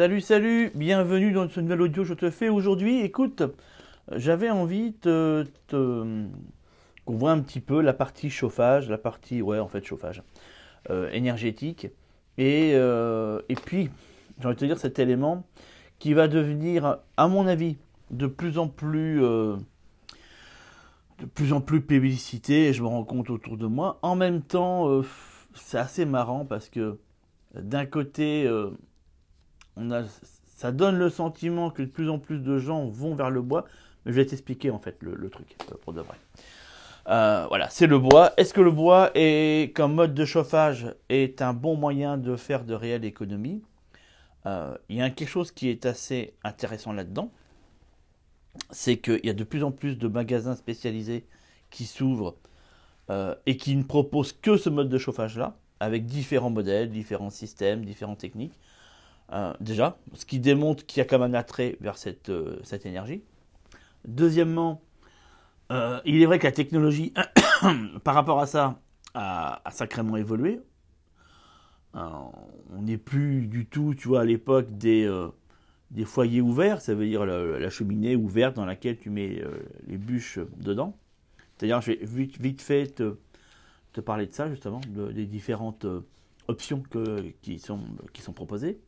Salut, salut, bienvenue dans ce nouvel audio je te fais aujourd'hui. Écoute, j'avais envie de qu'on voit un petit peu la partie chauffage, la partie, ouais, en fait, chauffage euh, énergétique. Et, euh, et puis, j'ai envie de te dire cet élément qui va devenir, à mon avis, de plus en plus, euh, de plus en plus publicité. Et je me rends compte autour de moi. En même temps, c'est assez marrant parce que d'un côté, ça donne le sentiment que de plus en plus de gens vont vers le bois. Mais je vais t'expliquer en fait le, truc pour de vrai. Euh, voilà, c'est le bois. Est-ce que le bois est, comme mode de chauffage est un bon moyen de faire de réelles économies? Euh, Il y a quelque chose qui est assez intéressant là-dedans. C'est qu'il y a de plus en plus de magasins spécialisés qui s'ouvrent euh, et qui ne proposent que ce mode de chauffage-là, avec différents modèles, différents systèmes, différentes techniques. Déjà, ce qui démontre qu'il y a comme un attrait vers cette, cette énergie. Deuxièmement, euh, il est vrai que la technologie, par rapport à ça, a, sacrément évolué. Euh, on n'est plus du tout, tu vois, à l'époque des, euh, des foyers ouverts, ça veut dire la, cheminée ouverte dans laquelle tu mets les bûches dedans. C'est-à-dire, je vais vite, vite fait te, parler de ça, justement, des différentes options qui, sont, qui sont proposées.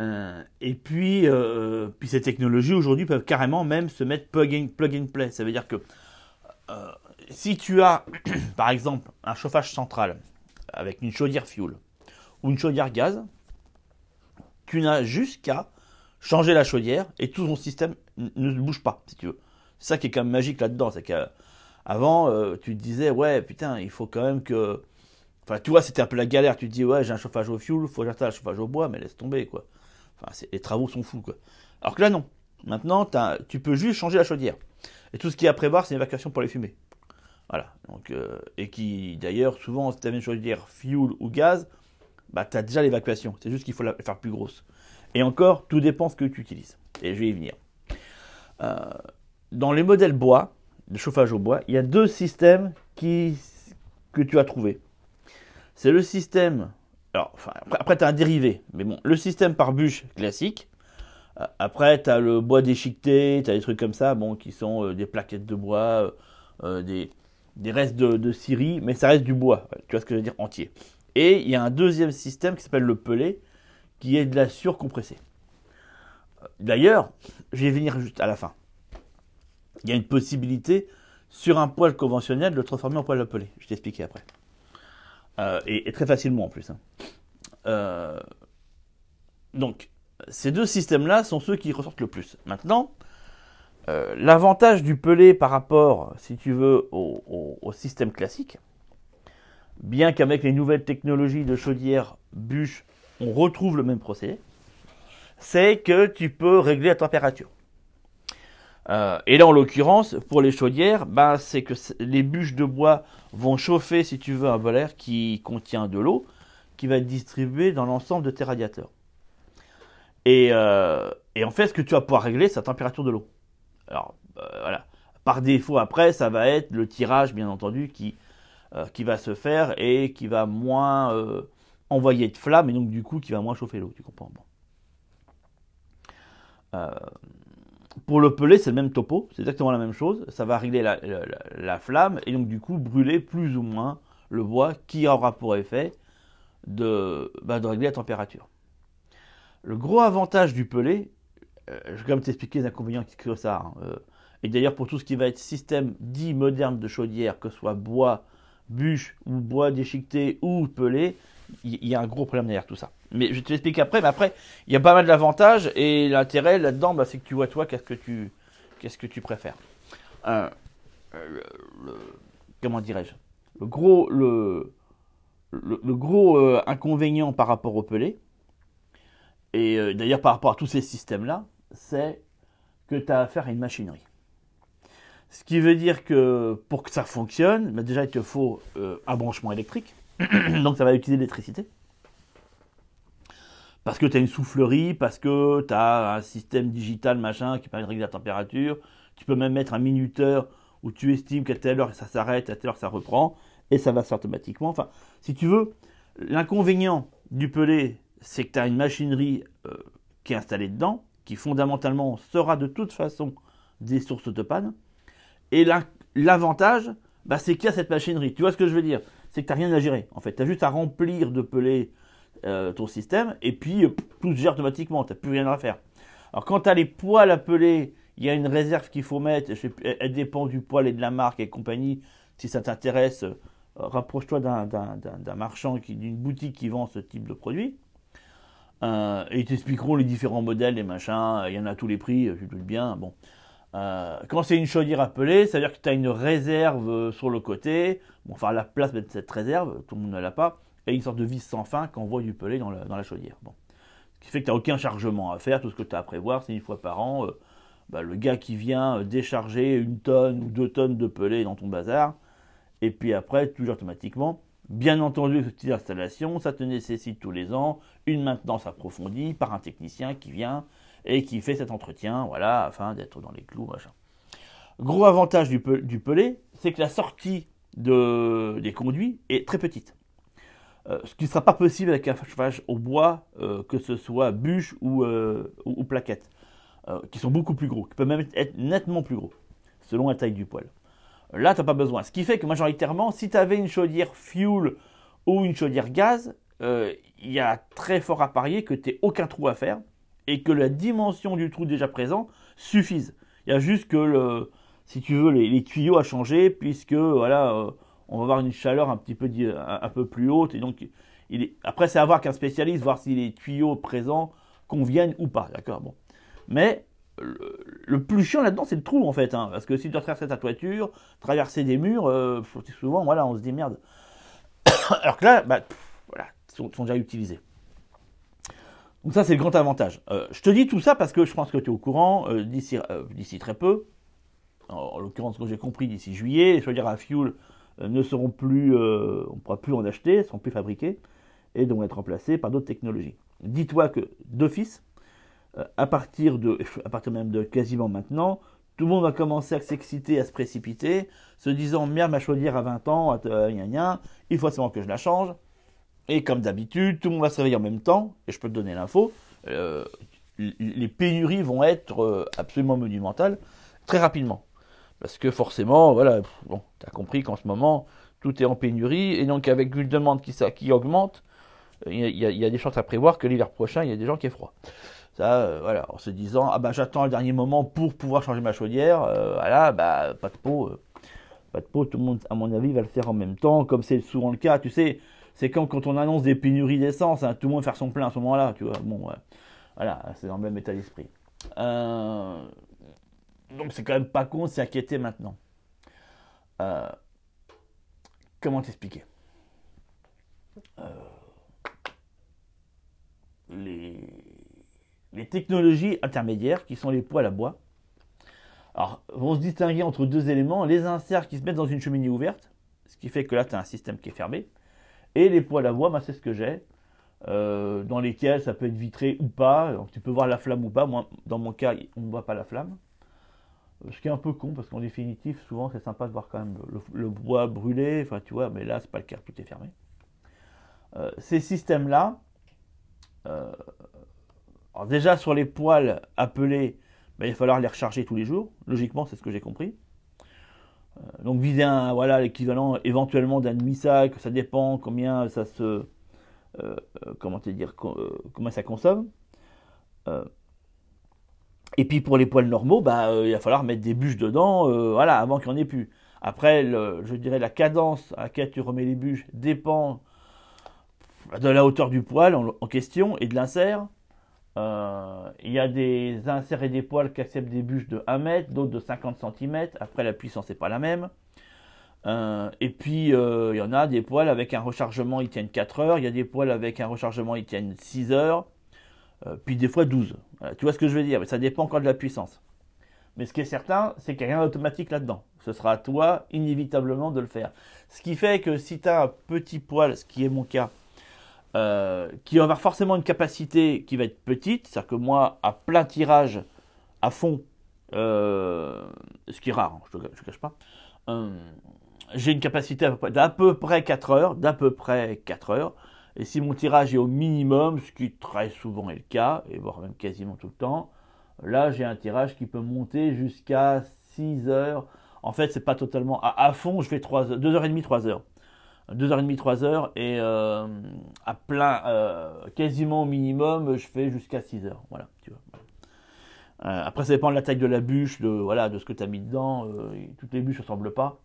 Euh, et puis, euh, puis ces technologies aujourd'hui peuvent carrément même se mettre plug and, plug and play. Ça veut dire que euh, si tu as, par exemple, un chauffage central avec une chaudière fuel ou une chaudière gaz, tu n'as juste qu'à changer la chaudière et tout ton système ne bouge pas, si tu veux. C'est ça qui est quand même magique là-dedans. C'est qu'avant, tu te disais, ouais, putain, il faut quand même que. Enfin, tu vois, c'était un peu la galère. Tu te dis, ouais, j'ai un chauffage au fuel, il faut que j'installe un chauffage au bois, mais laisse tomber, quoi les travaux sont fous, quoi. Alors que là, non. Maintenant, tu peux juste changer la chaudière. Et tout ce qu'il y a à prévoir, c'est l'évacuation pour les fumées. Voilà. Donc, euh, et qui, d'ailleurs, souvent, si tu as une chaudière fuel ou gaz, bah, tu as déjà l'évacuation. C'est juste qu'il faut la faire plus grosse. Et encore, tout dépend ce que tu utilises. Et je vais y venir. Euh, dans les modèles bois, de chauffage au bois, il y a deux systèmes qui, que tu as trouvé. C'est le système alors, après, tu as un dérivé. Mais bon, le système par bûche classique. Euh, après, tu as le bois déchiqueté, tu as des trucs comme ça, bon, qui sont euh, des plaquettes de bois, euh, des, restes de, de scierie, mais ça reste du bois. Tu vois ce que je veux dire? Entier. Et il y a un deuxième système qui s'appelle le pelé, qui est de la surcompressée. D'ailleurs, je vais venir juste à la fin. Il y a une possibilité sur un poêle conventionnel de le transformer en poêle à pelé. Je t'expliquer après. Euh, et, très facilement en plus. Hein. Euh, donc, ces deux systèmes-là sont ceux qui ressortent le plus. Maintenant, euh, l'avantage du pelé par rapport, si tu veux, au, système classique, bien qu'avec les nouvelles technologies de chaudière bûche, on retrouve le même procédé, c'est que tu peux régler la température. Euh, et là, en l'occurrence, pour les chaudières, bah, c'est que les bûches de bois vont chauffer, si tu veux, un bol qui contient de l'eau, qui va être distribué dans l'ensemble de tes radiateurs. Euh, et, en fait, ce que tu vas pouvoir régler, c'est la température de l'eau. Alors, euh, voilà. Par défaut, après, ça va être le tirage, bien entendu, qui, qui va se faire et qui va moins envoyer de flammes et donc, du coup, qui va moins chauffer l'eau. Tu comprends. Pour le pelé, c'est le même topo, c'est exactement la même chose. Ça va régler la, flamme et donc du coup brûler plus ou moins le bois qui aura pour effet de, bah, régler la température. Le gros avantage du pelé, euh, je vais quand même t'expliquer les inconvénients qui créent ça. Hein, euh, et d'ailleurs pour tout ce qui va être système dit moderne de chaudière, que ce soit bois, bûche ou bois déchiqueté ou pelé, il y, a un gros problème derrière tout ça. Mais je te l'explique après, mais après, il y a pas mal d'avantages et l'intérêt là-dedans, bah, c'est que tu vois toi, qu'est-ce que tu, qu'est-ce que tu préfères. Euh, le, comment dirais-je? Le gros, le, le, gros euh, inconvénient par rapport au pelé, et euh, d'ailleurs par rapport à tous ces systèmes-là, c'est que tu as affaire à une machinerie. Ce qui veut dire que pour que ça fonctionne, bah, déjà il te faut un branchement électrique, donc ça va utiliser l'électricité parce que tu as une soufflerie, parce que tu as un système digital machin qui permet de régler la température. Tu peux même mettre un minuteur où tu estimes qu'à telle heure ça s'arrête, à telle heure ça reprend, et ça va se faire automatiquement. Enfin, si tu veux, l'inconvénient du pelé, c'est que tu as une machinerie euh, qui est installé dedans, qui fondamentalement sera de toute façon des sources de panne. Et l'avantage, bah, c'est qu'il y a cette machinerie. Tu vois ce que je veux dire? C'est que tu n'as rien à gérer. En fait, tu as juste à remplir de pelés euh, ton système, et puis euh, tout se gère automatiquement, tu n'as plus rien à faire. Alors quand tu as les poils à peler, il y a une réserve qu'il faut mettre, elle dépend du poil et de la marque et compagnie. Si ça t'intéresse, euh, rapproche-toi d'un marchand, d'une boutique qui vend ce type de produit. ils t'expliqueront les différents modèles, les machins, il y en a à tous les prix, je doute bien. Bon. Quand c'est une chaudière appelée, ça veut dire que tu as une réserve sur le côté. Bon, enfin, la place de cette réserve, tout le monde ne l'a pas et une sorte de vis sans fin qu'on voit du pelé dans la, chaudière. Bon. Ce qui fait que tu n'as aucun chargement à faire, tout ce que tu as à prévoir, c'est une fois par an, euh, bah, le gars qui vient euh, décharger une tonne ou deux tonnes de pelé dans ton bazar, et puis après, toujours automatiquement, bien entendu, cette installation, ça te nécessite tous les ans une maintenance approfondie par un technicien qui vient et qui fait cet entretien, voilà, afin d'être dans les clous, machin. Gros avantage du, pelé, c'est que la sortie de, des conduits est très petite. Euh, ce qui ne sera pas possible avec un chauffage au bois, euh, que ce soit bûche ou, euh, ou, plaquettes, qui sont beaucoup plus gros, qui peuvent même être nettement plus gros, selon la taille du poêle. Là, tu n'as pas besoin. Ce qui fait que majoritairement, si tu avais une chaudière fuel ou une chaudière gaz, il y a très fort à parier que tu aucun trou à faire et que la dimension du trou déjà présent suffise. Il y a juste que, si tu veux, les, tuyaux à changer, puisque voilà on va avoir une chaleur un petit peu, un, peu plus haute. Et donc, il est, après, c'est à voir qu'un spécialiste, voir si les tuyaux présents conviennent ou pas. D'accord bon. Mais le, plus chiant là-dedans, c'est le trou en fait. Hein, parce que si tu dois traverser ta toiture, traverser des murs, euh, souvent, voilà, on se dit merde. Alors que là, bah, voilà, sont, sont déjà utilisés. Donc ça, c'est le grand avantage. Euh, je te dis tout ça parce que je pense que tu es au courant, euh, d'ici, d'ici très peu, en, en l'occurrence, ce que j'ai compris, d'ici juillet, veux dire à Fuel euh, ne seront plus, euh, on ne pourra plus en acheter, ne seront plus fabriqués et devront être remplacés par d'autres technologies. Dis-toi que d'office, euh, à partir de, à partir même de quasiment maintenant, tout le monde va commencer à s'exciter, à se précipiter, se disant merde ma chaudière a 20 ans, il faut seulement que je la change. Et comme d'habitude, tout le monde va se réveiller en même temps, et je peux te donner l'info, les pénuries vont être absolument monumentales très rapidement. Parce que forcément, voilà, bon, tu as compris qu'en ce moment, tout est en pénurie, et donc avec une demande qui, augmente, il y, a, des chances à prévoir que l'hiver prochain, il y a des gens qui est froid. Ça, euh, voilà, en se disant, ah bah j'attends le dernier moment pour pouvoir changer ma chaudière, euh, voilà, bah pas de peau, euh, pas de peau, tout le monde, à mon avis, va le faire en même temps, comme c'est souvent le cas, tu sais, c'est comme quand on annonce des pénuries d'essence, hein, tout le monde faire son plein à ce moment-là, tu vois, bon, voilà, c'est dans le même état d'esprit. Euh, donc c'est quand même pas con de s'inquiéter maintenant. Euh, comment t'expliquer? Euh, les, les, technologies intermédiaires, qui sont les poêles à bois, alors, vont se distinguer entre deux éléments, les inserts qui se mettent dans une cheminée ouverte, ce qui fait que là tu as un système qui est fermé, et les poêles à bois, bah, c'est ce que j'ai, euh, dans lesquels ça peut être vitré ou pas, donc tu peux voir la flamme ou pas, moi dans mon cas on ne voit pas la flamme. Ce qui est un peu con, parce qu'en définitive, souvent c'est sympa de voir quand même le, bois brûlé, enfin tu vois, mais là c'est pas le cas, tout est fermé. Euh, ces systèmes-là, euh, déjà sur les poils appelés, ben, il va falloir les recharger tous les jours, logiquement c'est ce que j'ai compris. Euh, donc viser voilà, l'équivalent éventuellement d'un demi-sac, ça dépend combien ça se... comment te dire, comment ça consomme. Et puis pour les poils normaux, bah, euh, il va falloir mettre des bûches dedans, euh, voilà, avant qu'il n'y en ait plus. Après, je dirais la cadence à laquelle tu remets les bûches dépend de la hauteur du poil en, question et de l'insert. Euh, il y a des inserts et des poils qui acceptent des bûches de 1 mètre, d'autres de 50 cm. Après, la puissance n'est pas la même. et puis, il y en a des poils avec un rechargement, ils tiennent 4 heures. Il y a des poils avec un rechargement, ils tiennent 6 heures. Euh, puis des fois 12. tu vois ce que je veux dire Mais ça dépend encore de la puissance. Mais ce qui est certain, c'est qu'il n'y a rien d'automatique là-dedans. Ce sera à toi, inévitablement, de le faire. Ce qui fait que si tu as un petit poil, ce qui est mon cas, euh, qui va avoir forcément une capacité qui va être petite, c'est-à-dire que moi, à plein tirage, à fond, euh, ce qui est rare, hein, je ne te cache pas, j'ai une capacité d'à peu, près 4 heures, d'à peu près 4 heures, Et si mon tirage est au minimum, ce qui très souvent est le cas, et voire même quasiment tout le temps, là j'ai un tirage qui peut monter jusqu'à 6 heures. En fait, c'est pas totalement à, fond, je fais 3 heures, 2h30, 3 heures. 2h30, 3 heures et euh, à plein, euh, quasiment au minimum, je fais jusqu'à 6 heures. Voilà, tu vois. Euh, après, ça dépend de la taille de la bûche, de, voilà, de ce que tu as mis dedans. toutes les bûches ne ressemblent pas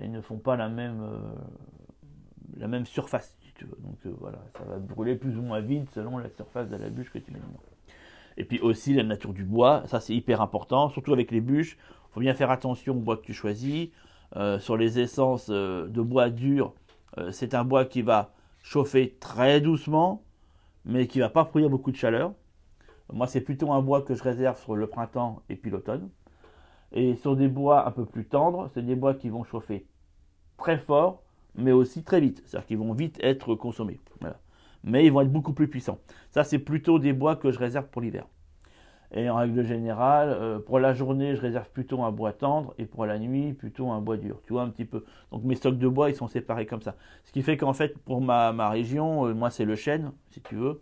et ne font pas la même, la même surface. Donc voilà, ça va brûler plus ou moins vite selon la surface de la bûche que tu mets dedans. Et puis aussi la nature du bois, ça c'est hyper important, surtout avec les bûches. Il faut bien faire attention au bois que tu choisis. sur les essences de bois dur, c'est un bois qui va chauffer très doucement, mais qui ne va pas produire beaucoup de chaleur. Moi, c'est plutôt un bois que je réserve sur le printemps et puis l'automne. Et sur des bois un peu plus tendres, c'est des bois qui vont chauffer très fort, mais aussi très vite. C'est-à-dire qu'ils vont vite être consommés. Mais ils vont être beaucoup plus puissants. Ça, c'est plutôt des bois que je réserve pour l'hiver. Et en règle générale, euh, pour la journée, je réserve plutôt un bois tendre et pour la nuit, plutôt un bois dur. Tu vois un petit peu. Donc mes stocks de bois, ils sont séparés comme ça. Ce qui fait qu'en fait, pour ma, région, euh, moi, c'est le chêne, si tu veux.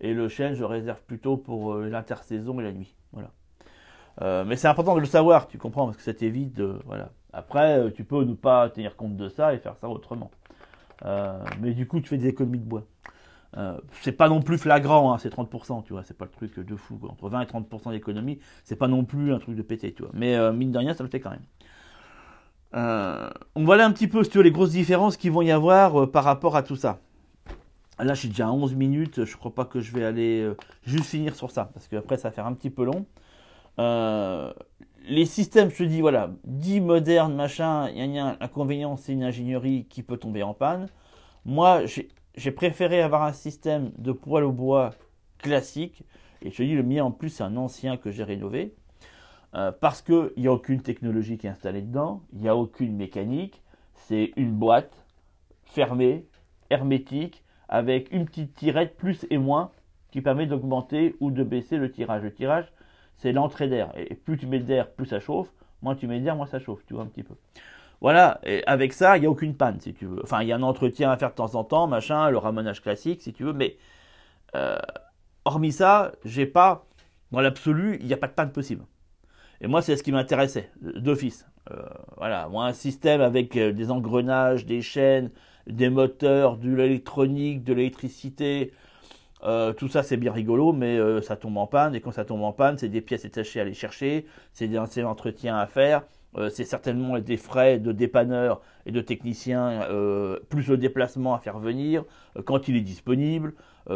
Et le chêne, je réserve plutôt pour euh, l'intersaison et la nuit. Voilà. mais c'est important de le savoir, tu comprends, parce que ça t'évite de. Voilà. Après, tu peux ne pas tenir compte de ça et faire ça autrement. mais du coup, tu fais des économies de bois. Euh, c'est pas non plus flagrant, hein, c'est 30%, tu vois, c'est pas le truc de fou. Entre 20 et 30% d'économie, c'est pas non plus un truc de pété, tu vois. Mais euh, mine de rien, ça le fait quand même. Euh, on voilà un petit peu, tu les grosses différences qui vont y avoir par rapport à tout ça. Là, je suis déjà à 11 minutes, je crois pas que je vais aller juste finir sur ça, parce qu'après, ça va faire un petit peu long. les systèmes, je te dis, voilà, dit moderne, machin, il y a un inconvénient, c'est une ingénierie qui peut tomber en panne. Moi, j'ai j'ai préféré avoir un système de poêle au bois classique. Et je dis, le mien en plus, c'est un ancien que j'ai rénové. Euh, parce qu'il n'y a aucune technologie qui est installée dedans, il n'y a aucune mécanique. C'est une boîte fermée, hermétique, avec une petite tirette plus et moins qui permet d'augmenter ou de baisser le tirage. Le tirage, c'est l'entrée d'air. Et plus tu mets d'air, plus ça chauffe. Moins tu mets d'air, moins ça chauffe. Tu vois un petit peu. Voilà, et avec ça, il n'y a aucune panne, si tu veux. Enfin, il y a un entretien à faire de temps en temps, machin, le ramonage classique, si tu veux, mais euh, hormis ça, j'ai pas, dans l'absolu, il n'y a pas de panne possible. Et moi, c'est ce qui m'intéressait, d'office. Euh, voilà, moi, un système avec euh, des engrenages, des chaînes, des moteurs, de l'électronique, de l'électricité, tout ça, c'est bien rigolo, mais ça tombe en panne, et quand ça tombe en panne, c'est des pièces détachées à aller chercher, c'est des entretiens à faire, c'est certainement des frais de dépanneur et de technicien, euh, plus le déplacement à faire venir, euh, quand il est disponible,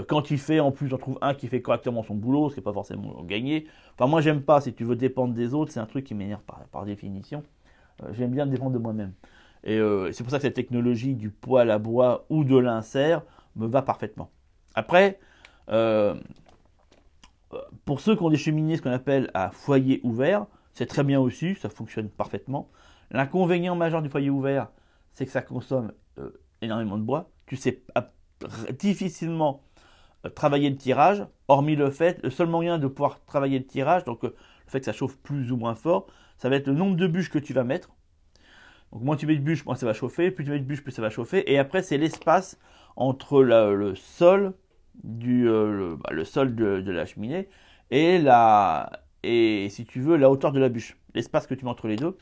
quand il fait, en plus, on trouve un qui fait correctement son boulot, ce qui n'est pas forcément gagné. Enfin, moi, j'aime pas, si tu veux dépendre des autres, c'est un truc qui m'énerve par, définition. j'aime bien dépendre de moi-même. Et c'est pour ça que cette technologie du poêle à bois ou de l'insert me va parfaitement. Après, pour ceux qui ont des cheminées, ce qu'on appelle à foyer ouvert, c'est très bien aussi, ça fonctionne parfaitement. L'inconvénient majeur du foyer ouvert, c'est que ça consomme euh, énormément de bois. Tu sais difficilement euh, travailler le tirage, hormis le fait, le seul moyen de pouvoir travailler le tirage, donc euh, le fait que ça chauffe plus ou moins fort, ça va être le nombre de bûches que tu vas mettre. Donc moins tu mets de bûches, moins ça va chauffer, plus tu mets de bûches, plus ça va chauffer. Et après, c'est l'espace entre le sol, bah, de, la cheminée et la, et si tu veux la hauteur de la bûche, l'espace que tu mets entre les deux.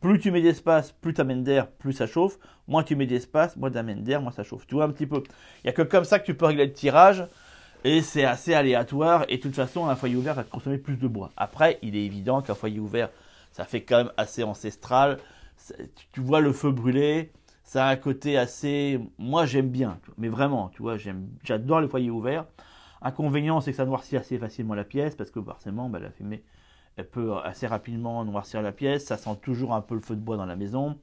Plus tu mets d'espace, plus tu amènes d'air, plus ça chauffe. Moins tu mets d'espace, moins tu amènes d'air, moins ça chauffe. Tu vois un petit peu. Il n'y a que comme ça que tu peux régler le tirage. Et c'est assez aléatoire. Et de toute façon, un foyer ouvert va consommer plus de bois. Après, il est évident qu'un foyer ouvert, ça fait quand même assez ancestral. Tu vois le feu brûler. Ça a un côté assez. Moi, j'aime bien. Mais vraiment, tu vois, j'adore le foyer ouvert. Inconvénient, c'est que ça noircit assez facilement la pièce parce que forcément, bah, la fumée, elle peut assez rapidement noircir la pièce. Ça sent toujours un peu le feu de bois dans la maison.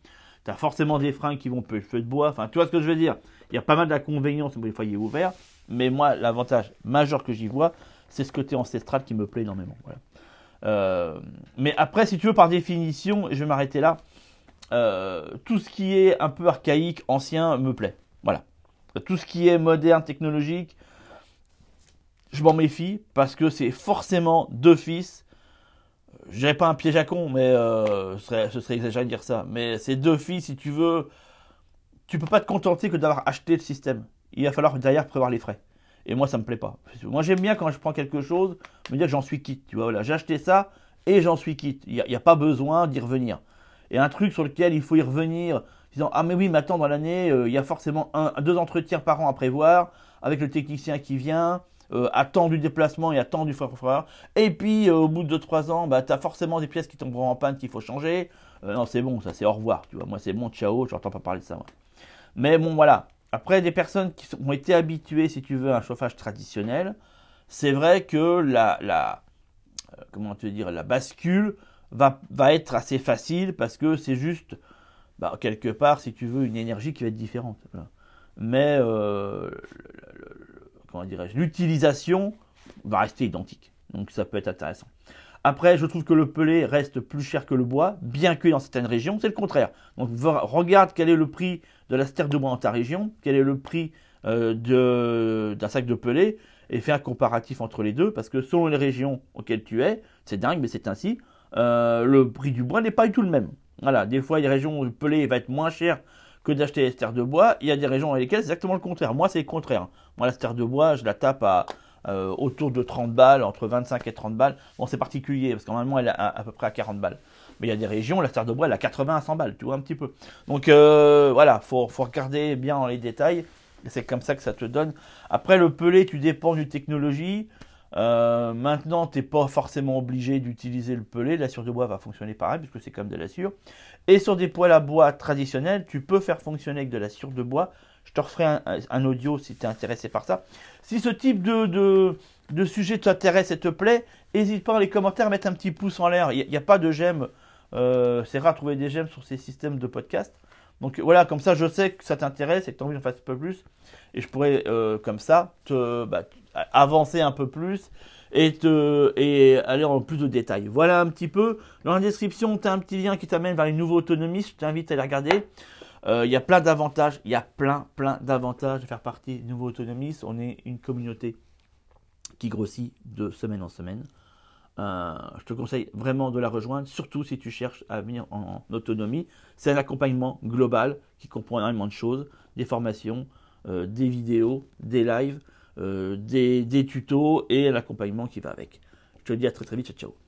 Tu as forcément des freins qui vont peu le feu de bois. Enfin, tu vois ce que je veux dire? Il y a pas mal d'inconvénients sur les foyers ouverts. Mais moi, l'avantage majeur que j'y vois, c'est ce côté ancestral qui me plaît énormément. Euh, mais après, si tu veux, par définition, je vais m'arrêter là. Euh, tout ce qui est un peu archaïque, ancien, me plaît. Voilà. Tout ce qui est moderne, technologique, je m'en méfie parce que c'est forcément deux fils. Je pas un piège à con, mais euh, ce, serait, exagéré de dire ça. Mais c'est deux fils, si tu veux, tu peux pas te contenter que d'avoir acheté le système. il va falloir derrière prévoir les frais. Et moi, ça me plaît pas. Moi, j'aime bien quand je prends quelque chose, me dire que j'en suis quitte. Tu vois, voilà, j'ai acheté ça et j'en suis quitte. Il n'y a, pas besoin d'y revenir. Et un truc sur lequel il faut y revenir, disant Ah, mais oui, mais attends, dans l'année, euh, il y a forcément un, deux entretiens par an à prévoir, avec le technicien qui vient, euh, du déplacement et à temps du frère. Et puis, euh, au bout de 2-3 ans, bah, tu as forcément des pièces qui tomberont en panne qu'il faut changer. non, c'est bon, ça, c'est au revoir. Tu vois, moi, c'est bon, ciao, je n'entends pas parler de ça. Mais bon, voilà. Après, des personnes qui ont été habituées, si tu veux, à un chauffage traditionnel, c'est vrai que la, la, euh, comment te dire, la bascule va, va être assez facile parce que c'est juste, bah, quelque part, si tu veux, une énergie qui va être différente. Mais, euh, l'utilisation va rester identique. Donc ça peut être intéressant. Après, je trouve que le pelé reste plus cher que le bois, bien que dans certaines régions, c'est le contraire. Donc regarde quel est le prix de la sterre de bois dans ta région, quel est le prix euh, d'un sac de pelé, et fais un comparatif entre les deux, parce que selon les régions auxquelles tu es, c'est dingue, mais c'est ainsi, euh, le prix du bois n'est pas du tout le même. Voilà, des fois, des régions où le pelé va être moins cher que d'acheter des stères de bois, il y a des régions avec lesquelles c'est exactement le contraire. Moi, c'est le contraire. Moi, la sterre de bois, je la tape à euh, autour de 30 balles, entre 25 et 30 balles. Bon, c'est particulier, parce qu'en normalement, elle est à, peu près à 40 balles. Mais il y a des régions, la terre de bois, elle a 80 à 100 balles, tu vois, un petit peu. Donc euh, voilà, faut, faut regarder bien dans les détails. C'est comme ça que ça te donne. Après, le pelé, tu dépends du technologie. Euh, maintenant, tu n'es pas forcément obligé d'utiliser le pelé. La de bois va fonctionner pareil, puisque c'est comme de la sûre. Et sur des poêles à bois traditionnels, tu peux faire fonctionner avec de la sûre de bois. Je te referai un, audio si tu es intéressé par ça. Si ce type de, de, sujet t'intéresse et te plaît, n'hésite pas dans les commentaires à mettre un petit pouce en l'air. Il n'y a, pas de j'aime. Euh, c'est rare de trouver des j'aime sur ces systèmes de podcast. Donc voilà, comme ça je sais que ça t'intéresse et que tu as envie d'en faire un peu plus. Et je pourrais euh, comme ça te bah, avancer un peu plus et, te, et aller en plus de détails. Voilà un petit peu. Dans la description, tu as un petit lien qui t'amène vers une nouvelle autonomie. Je t'invite à aller regarder. Euh, il y a plein d'avantages, il y a plein, plein d'avantages de faire partie de Nouveau Autonomiste. On est une communauté qui grossit de semaine en semaine. Euh, je te conseille vraiment de la rejoindre, surtout si tu cherches à venir en, autonomie. C'est un accompagnement global qui comprend énormément de choses, des formations, euh, des vidéos, des lives, des, des tutos et l'accompagnement qui va avec. Je te dis à très très vite, ciao ciao.